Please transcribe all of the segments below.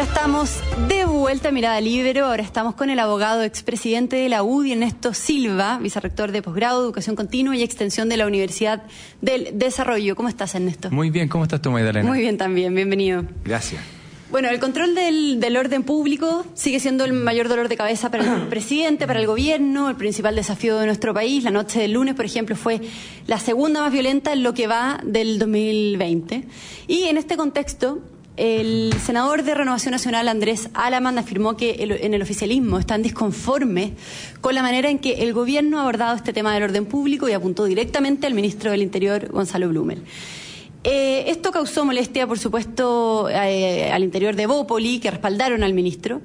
Ya estamos de vuelta a Mirada Libero. Ahora estamos con el abogado expresidente de la UDI, Ernesto Silva, vicerrector de posgrado, educación continua y extensión de la Universidad del Desarrollo. ¿Cómo estás, Ernesto? Muy bien, ¿cómo estás tú, Magdalena? Muy bien también, bienvenido. Gracias. Bueno, el control del, del, orden público sigue siendo el mayor dolor de cabeza para el presidente, para el gobierno, el principal desafío de nuestro país. La noche del lunes, por ejemplo, fue la segunda más violenta en lo que va del 2020. Y en este contexto, el senador de Renovación Nacional, Andrés Alaman, afirmó que en el oficialismo están disconformes con la manera en que el gobierno ha abordado este tema del orden público y apuntó directamente al ministro del Interior, Gonzalo Blumel. Eh, esto causó molestia, por supuesto, eh, al interior de Bópoli, que respaldaron al ministro,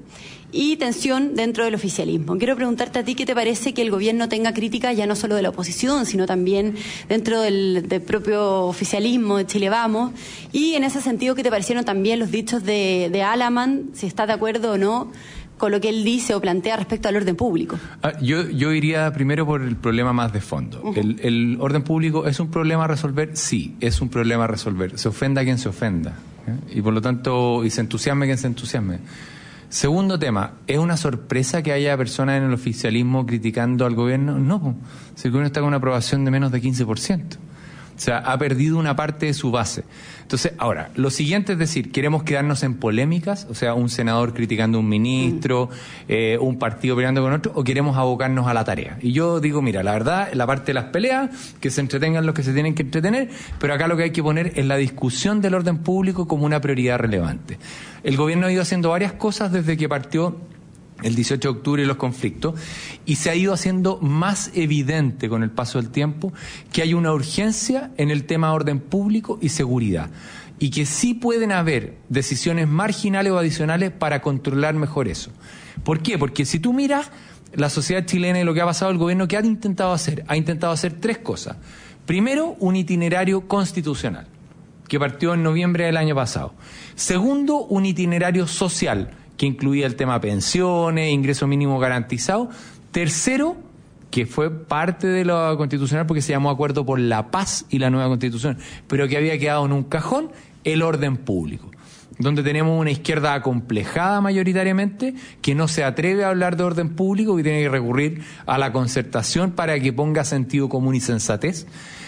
y tensión dentro del oficialismo. Quiero preguntarte a ti qué te parece que el gobierno tenga crítica ya no solo de la oposición, sino también dentro del, propio oficialismo de Chile Vamos, y en ese sentido, ¿qué te parecieron también los dichos de, de Alaman, si está de acuerdo o no con lo que él dice o plantea respecto al orden público? Ah, yo, yo iría primero por el problema más de fondo. el, orden público es un problema a resolver, sí, es un problema a resolver. Se ofenda a quien se ofenda. ¿eh? Y por lo tanto, y se entusiasme quien se entusiasme. Segundo tema, ¿es una sorpresa que haya personas en el oficialismo criticando al gobierno? No, el gobierno está con una aprobación de menos de 15%. O sea, ha perdido una parte de su base. Entonces, ahora, lo siguiente es decir, ¿queremos quedarnos en polémicas? O sea, un senador criticando a un ministro, eh, un partido peleando con otro, o queremos abocarnos a la tarea. Y yo digo, mira, la verdad, la parte de las peleas, que se entretengan los que se tienen que entretener, pero acá lo que hay que poner es la discusión del orden público como una prioridad relevante. El gobierno ha ido haciendo varias cosas desde que partió el 18 de octubre y los conflictos, y se ha ido haciendo más evidente con el paso del tiempo que hay una urgencia en el tema de orden público y seguridad, y que sí pueden haber decisiones marginales o adicionales para controlar mejor eso. ¿Por qué? Porque si tú miras la sociedad chilena y lo que ha pasado el gobierno, ¿qué ha intentado hacer? Ha intentado hacer tres cosas. Primero, un itinerario constitucional, que partió en noviembre del año pasado. Segundo, un itinerario social, que incluía el tema pensiones, ingreso mínimo garantizado. Tercero, que fue parte de la constitucional porque se llamó Acuerdo por la Paz y la nueva constitución, pero que había quedado en un cajón, el orden público donde tenemos una izquierda acomplejada mayoritariamente, que no se atreve a hablar de orden público, que tiene que recurrir a la concertación para que ponga sentido común y sensatez.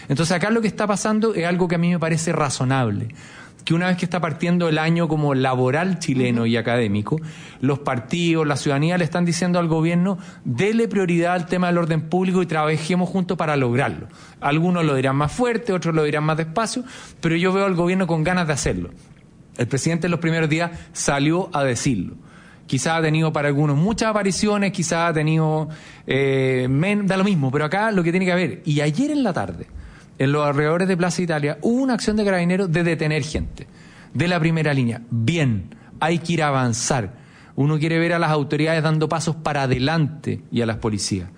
Entonces acá lo que está pasando es algo que a mí me parece razonable que una vez que está partiendo el año como laboral chileno y académico, los partidos, la ciudadanía le están diciendo al gobierno, dele prioridad al tema del orden público y trabajemos juntos para lograrlo. Algunos lo dirán más fuerte, otros lo dirán más despacio, pero yo veo al gobierno con ganas de hacerlo. El presidente en los primeros días salió a decirlo quizás ha tenido para algunos muchas apariciones, quizás ha tenido, eh, da lo mismo, pero acá lo que tiene que haber, y ayer en la tarde, en los alrededores de Plaza Italia, hubo una acción de carabineros de detener gente de la primera línea. Bien, hay que ir a avanzar. Uno quiere ver a las autoridades dando pasos para adelante y a las policías,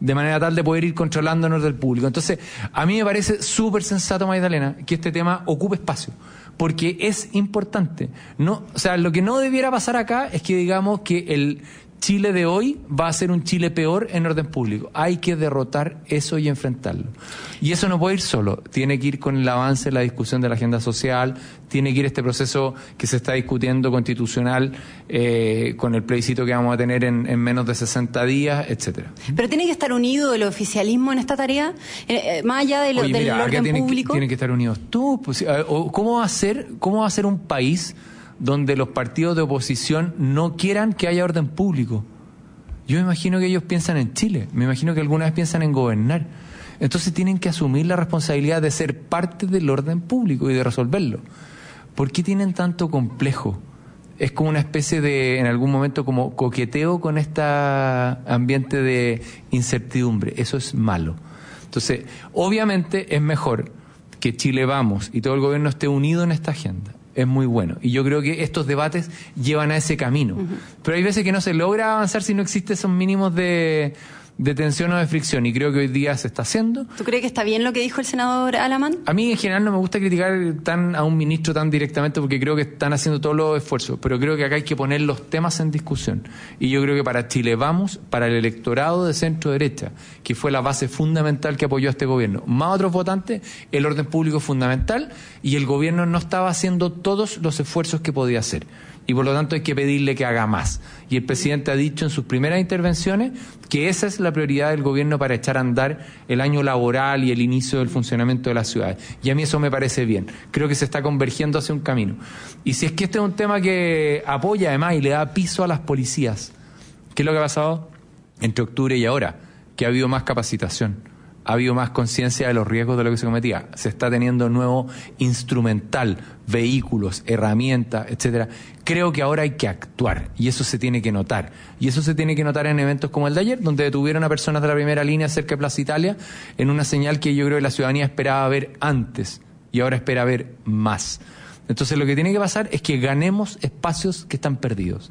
de manera tal de poder ir controlándonos del público. Entonces, a mí me parece súper sensato, Magdalena, que este tema ocupe espacio, porque es importante. No, o sea, lo que no debiera pasar acá es que digamos que el Chile de hoy va a ser un Chile peor en orden público. Hay que derrotar eso y enfrentarlo. Y eso no puede ir solo, tiene que ir con el avance de la discusión de la agenda social, tiene que ir este proceso que se está discutiendo constitucional eh, con el plebiscito que vamos a tener en, menos de 60 días, etcétera. Pero tiene que estar unido el oficialismo en esta tarea, eh, eh, más allá de lo, del orden público. tienen que estar unidos tú. Pues, ¿Cómo va a ser, cómo va a ser un país? Donde los partidos de oposición no quieran que haya orden público. Yo me imagino que ellos piensan en Chile, me imagino que alguna vez piensan en gobernar. Entonces tienen que asumir la responsabilidad de ser parte del orden público y de resolverlo. ¿Por qué tienen tanto complejo? Es como una especie de, en algún momento, como coqueteo con este ambiente de incertidumbre. Eso es malo. Entonces, obviamente es mejor que Chile vamos y todo el gobierno esté unido en esta agenda es muy bueno. Y yo creo que estos debates llevan a ese camino. Pero hay veces que no se logra avanzar si no existen esos mínimos de, de tensión o de fricción y creo que hoy día se está haciendo. ¿Tú crees que está bien lo que dijo el senador Alaman? A mí en general no me gusta criticar tan a un ministro tan directamente porque creo que están haciendo todos los esfuerzos, pero creo que acá hay que poner los temas en discusión. Y yo creo que para Chile vamos, para el electorado de centro derecha, que fue la base fundamental que apoyó a este gobierno, más otros votantes, el orden público es fundamental y el gobierno no estaba haciendo todos los esfuerzos que podía hacer y por lo tanto hay que pedirle que haga más. Y el presidente ha dicho en sus primeras intervenciones que esa es la prioridad del gobierno para echar a andar el año laboral y el inicio del funcionamiento de la ciudad. Y a mí eso me parece bien. Creo que se está convergiendo hacia un camino. Y si es que este es un tema que apoya además y le da piso a las policías, ¿qué es lo que ha pasado entre octubre y ahora? Que ha habido más capacitación ha habido más conciencia de los riesgos de lo que se cometía. Se está teniendo nuevo instrumental, vehículos, herramientas, etcétera. Creo que ahora hay que actuar y eso se tiene que notar. Y eso se tiene que notar en eventos como el de ayer, donde detuvieron a personas de la primera línea cerca de Plaza Italia en una señal que yo creo que la ciudadanía esperaba ver antes y ahora espera ver más. Entonces lo que tiene que pasar es que ganemos espacios que están perdidos.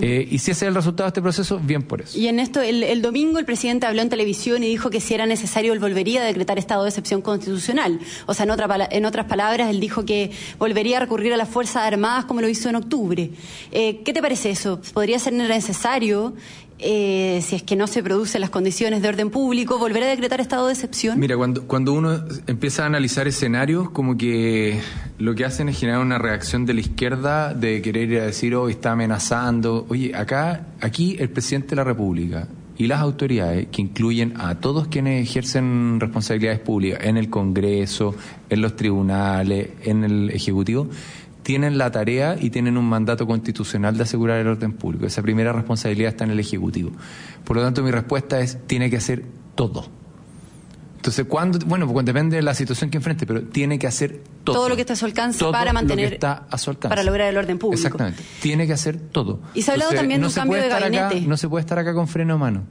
Eh, y si ese es el resultado de este proceso, bien por eso. Y en esto, el, domingo el presidente habló en televisión y dijo que si era necesario él volvería a decretar estado de excepción constitucional. O sea, en, otra, en otras palabras, él dijo que volvería a recurrir a las Fuerzas Armadas como lo hizo en octubre. Eh, ¿Qué te parece eso? ¿Podría ser necesario eh, si es que no se producen las condiciones de orden público, volver a decretar estado de excepción? Mira, cuando, cuando uno empieza a analizar escenarios, como que lo que hacen es generar una reacción de la izquierda de querer ir a decir, oh, está amenazando. Oye, acá, aquí el presidente de la República y las autoridades, que incluyen a todos quienes ejercen responsabilidades públicas en el Congreso, en los tribunales, en el Ejecutivo, tienen la tarea y tienen un mandato constitucional de asegurar el orden público. Esa primera responsabilidad está en el Ejecutivo. Por lo tanto, mi respuesta es, tiene que hacer todo. Entonces, cuando, bueno, pues depende de la situación que enfrente, pero tiene que hacer todo. Todo lo que está a su alcance para mantener. está a su alcance. Para lograr el orden público. Exactamente. Tiene que hacer todo. Y se ha hablado también de un cambio de gabinete. no se puede estar acá con freno a mano.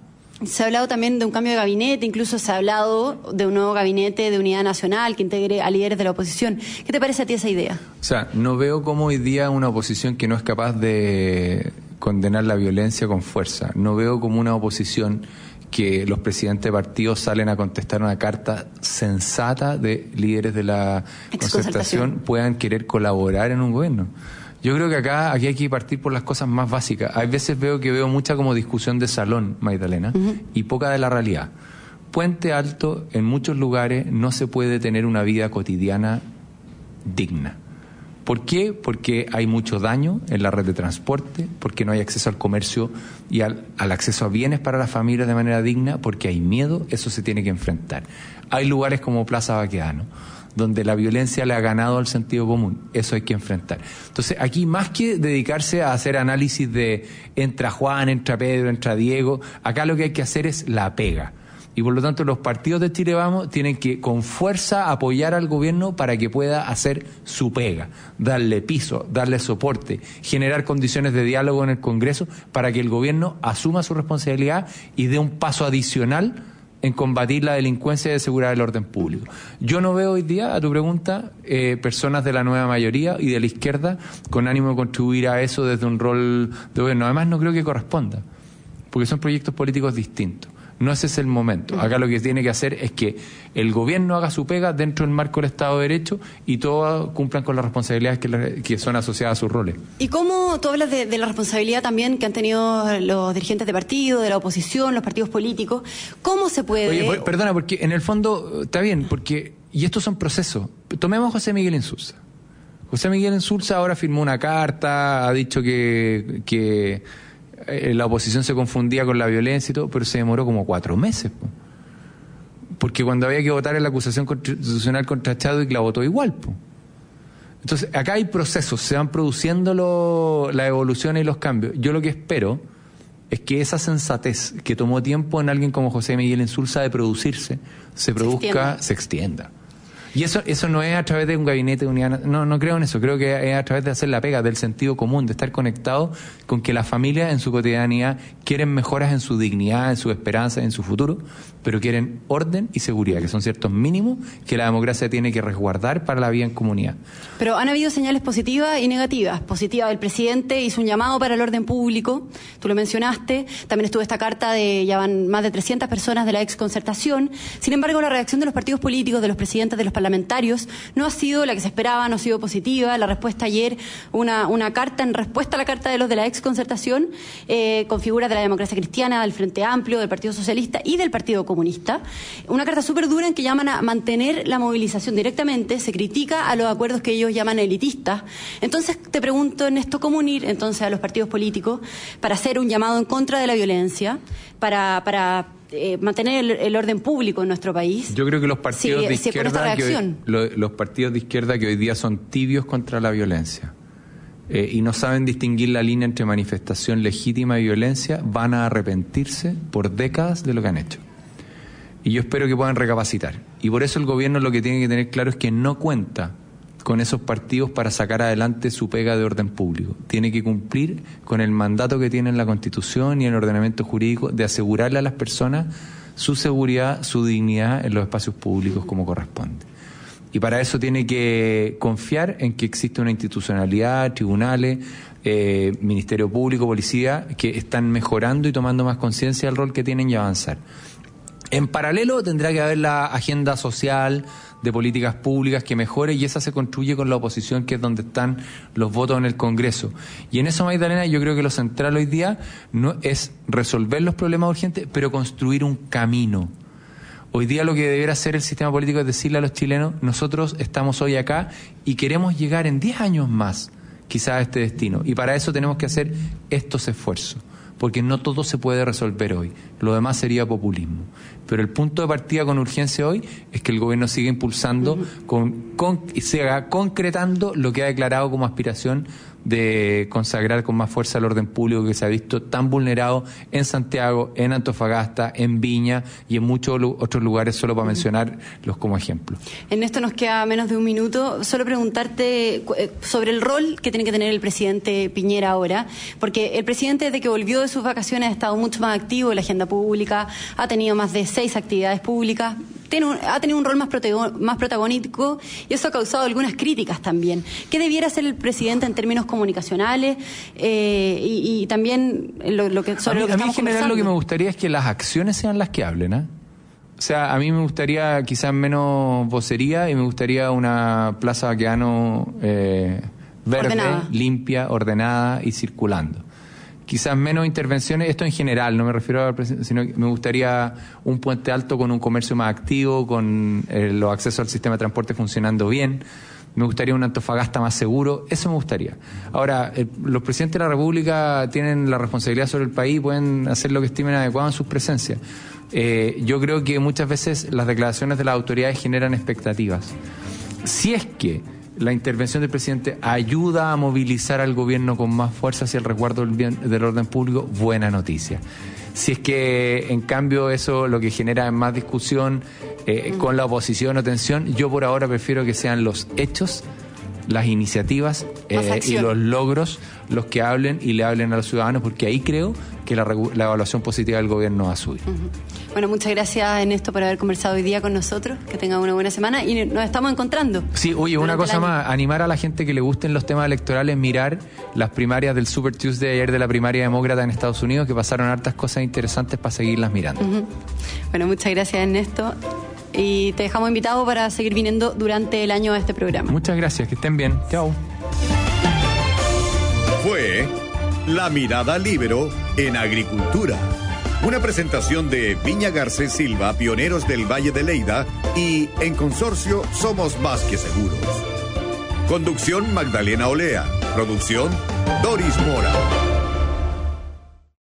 Se ha hablado también de un cambio de gabinete, incluso se ha hablado de un nuevo gabinete de unidad nacional que integre a líderes de la oposición. ¿Qué te parece a ti esa idea? O sea, no veo cómo hoy día una oposición que no es capaz de condenar la violencia con fuerza, no veo como una oposición que los presidentes de partidos salen a contestar una carta sensata de líderes de la concertación puedan querer colaborar en un gobierno. Yo creo que acá aquí hay que partir por las cosas más básicas. Hay veces veo que veo mucha como discusión de salón, Magdalena, y poca de la realidad. Puente Alto, en muchos lugares, no se puede tener una vida cotidiana digna. ¿Por qué? Porque hay mucho daño en la red de transporte, porque no hay acceso al comercio y al, al, acceso a bienes para las familias de manera digna, porque hay miedo, eso se tiene que enfrentar. Hay lugares como Plaza Baqueano, donde la violencia le ha ganado al sentido común. Eso hay que enfrentar. Entonces, aquí más que dedicarse a hacer análisis de entra Juan, entra Pedro, entra Diego, acá lo que hay que hacer es la pega. Y por lo tanto los partidos de Chile Vamos tienen que con fuerza apoyar al gobierno para que pueda hacer su pega, darle piso, darle soporte, generar condiciones de diálogo en el Congreso para que el gobierno asuma su responsabilidad y dé un paso adicional en combatir la delincuencia y asegurar el orden público. Yo no veo hoy día, a tu pregunta, eh, personas de la nueva mayoría y de la izquierda con ánimo de contribuir a eso desde un rol de gobierno. Además, no creo que corresponda, porque son proyectos políticos distintos. No ese es el momento. Acá lo que tiene que hacer es que el gobierno haga su pega dentro del marco del Estado de Derecho y todos cumplan con las responsabilidades que, son asociadas a sus roles. ¿Y cómo tú hablas de, la responsabilidad también que han tenido los dirigentes de partido, de la oposición, los partidos políticos? ¿Cómo se puede...? Oye, perdona, porque en el fondo está bien, porque... Y estos son procesos. Tomemos a José Miguel Insulza. José Miguel Insulza ahora firmó una carta, ha dicho que, que eh, la oposición se confundía con la violencia y todo, pero se demoró como cuatro meses. Porque cuando había que votar en la acusación constitucional contra Chadwick la votó igual. Entonces, acá hay procesos, se van produciendo la evolución y los cambios. Yo lo que espero es que esa sensatez que tomó tiempo en alguien como José Miguel Insulza de producirse, se produzca, se extienda. Y eso, eso no es a través de un gabinete de unidad, no, no creo en eso, creo que es a través de hacer la pega, del sentido común, de estar conectado con que las familias en su cotidianidad quieren mejoras en su dignidad, en su esperanza, en su futuro, pero quieren orden y seguridad, que son ciertos mínimos que la democracia tiene que resguardar para la vida en comunidad. Pero han habido señales positivas y negativas. Positiva, el presidente hizo un llamado para el orden público, tú lo mencionaste, también estuvo esta carta de, ya van más de 300 personas de la ex concertación. Sin embargo, la reacción de los partidos políticos, de los presidentes, de los no ha sido la que se esperaba, no ha sido positiva. La respuesta ayer, una, carta en respuesta a la carta de los de la ex concertación, eh, con figuras de la democracia cristiana, del Frente Amplio, del Partido Socialista y del Partido Comunista. Una carta súper dura en que llaman a mantener la movilización directamente, se critica a los acuerdos que ellos llaman elitistas. Entonces, te pregunto en esto, ¿cómo unir entonces a los partidos políticos para hacer un llamado en contra de la violencia, para, para eh, mantener el, orden público en nuestro país. Yo creo que los partidos de izquierda que hoy, los partidos de izquierda que hoy día son tibios contra la violencia eh, y no saben distinguir la línea entre manifestación legítima y violencia van a arrepentirse por décadas de lo que han hecho. Y yo espero que puedan recapacitar. Y por eso el gobierno lo que tiene que tener claro es que no cuenta con esos partidos para sacar adelante su pega de orden público. Tiene que cumplir con el mandato que tiene en la Constitución y el ordenamiento jurídico de asegurarle a las personas su seguridad, su dignidad en los espacios públicos como corresponde. Y para eso tiene que confiar en que existe una institucionalidad, tribunales, eh, Ministerio Público, Policía, que están mejorando y tomando más conciencia del rol que tienen y avanzar. En paralelo tendrá que haber la agenda social, de políticas públicas que mejore y esa se construye con la oposición, que es donde están los votos en el Congreso. Y en eso, Magdalena, yo creo que lo central hoy día no es resolver los problemas urgentes, pero construir un camino. Hoy día lo que debería hacer el sistema político es decirle a los chilenos, nosotros estamos hoy acá y queremos llegar en 10 años más quizás a este destino. Y para eso tenemos que hacer estos esfuerzos porque no todo se puede resolver hoy. Lo demás sería populismo. Pero el punto de partida con urgencia hoy es que el gobierno siga impulsando con, con, y siga concretando lo que ha declarado como aspiración de consagrar con más fuerza el orden público que se ha visto tan vulnerado en Santiago, en Antofagasta, en Viña y en muchos otros lugares, solo para mencionarlos como ejemplo. En esto nos queda menos de un minuto. Solo preguntarte eh, sobre el rol que tiene que tener el presidente Piñera ahora, porque el presidente desde que volvió de sus vacaciones ha estado mucho más activo en la agenda pública, ha tenido más de seis actividades públicas, ha tenido un rol más, más protagónico y eso ha causado algunas críticas también. ¿Qué debiera hacer el presidente en términos comunicacionales eh, y, también lo, que sobre a mí, lo que en general lo que me gustaría es que las acciones sean las que hablen, ¿eh? O sea, a mí me gustaría quizás menos vocería y me gustaría una plaza vaqueano eh, verde, limpia, ordenada y circulando quizás menos intervenciones, esto en general, no me refiero a sino que me gustaría un puente alto con un comercio más activo, con eh, los accesos al sistema de transporte funcionando bien. Me gustaría un Antofagasta más seguro, eso me gustaría. Ahora, los presidentes de la República tienen la responsabilidad sobre el país, pueden hacer lo que estimen adecuado en sus presencias. Eh, yo creo que muchas veces las declaraciones de las autoridades generan expectativas. Si es que la intervención del presidente ayuda a movilizar al gobierno con más fuerza hacia el resguardo del, bien, del orden público, buena noticia. Si es que en cambio eso lo que genera es más discusión eh, con la oposición o tensión, yo por ahora prefiero que sean los hechos, las iniciativas eh, y los logros los que hablen y le hablen a los ciudadanos, porque ahí creo que la, evaluación positiva del gobierno va a subir. Bueno, muchas gracias en esto por haber conversado hoy día con nosotros, que tengan una buena semana y nos estamos encontrando. Sí, oye, una cosa más, animar a la gente que le gusten los temas electorales, mirar las primarias del Super Tuesday ayer de la primaria demócrata en Estados Unidos, que pasaron hartas cosas interesantes para seguirlas mirando. Bueno, muchas gracias Ernesto y te dejamos invitado para seguir viniendo durante el año a este programa. Muchas gracias, que estén bien. Chao. Fue La Mirada Libero en Agricultura. Una presentación de Viña Garcés Silva, pioneros del Valle de Leida, y en consorcio Somos Más que Seguros. Conducción Magdalena Olea. Producción Doris Mora.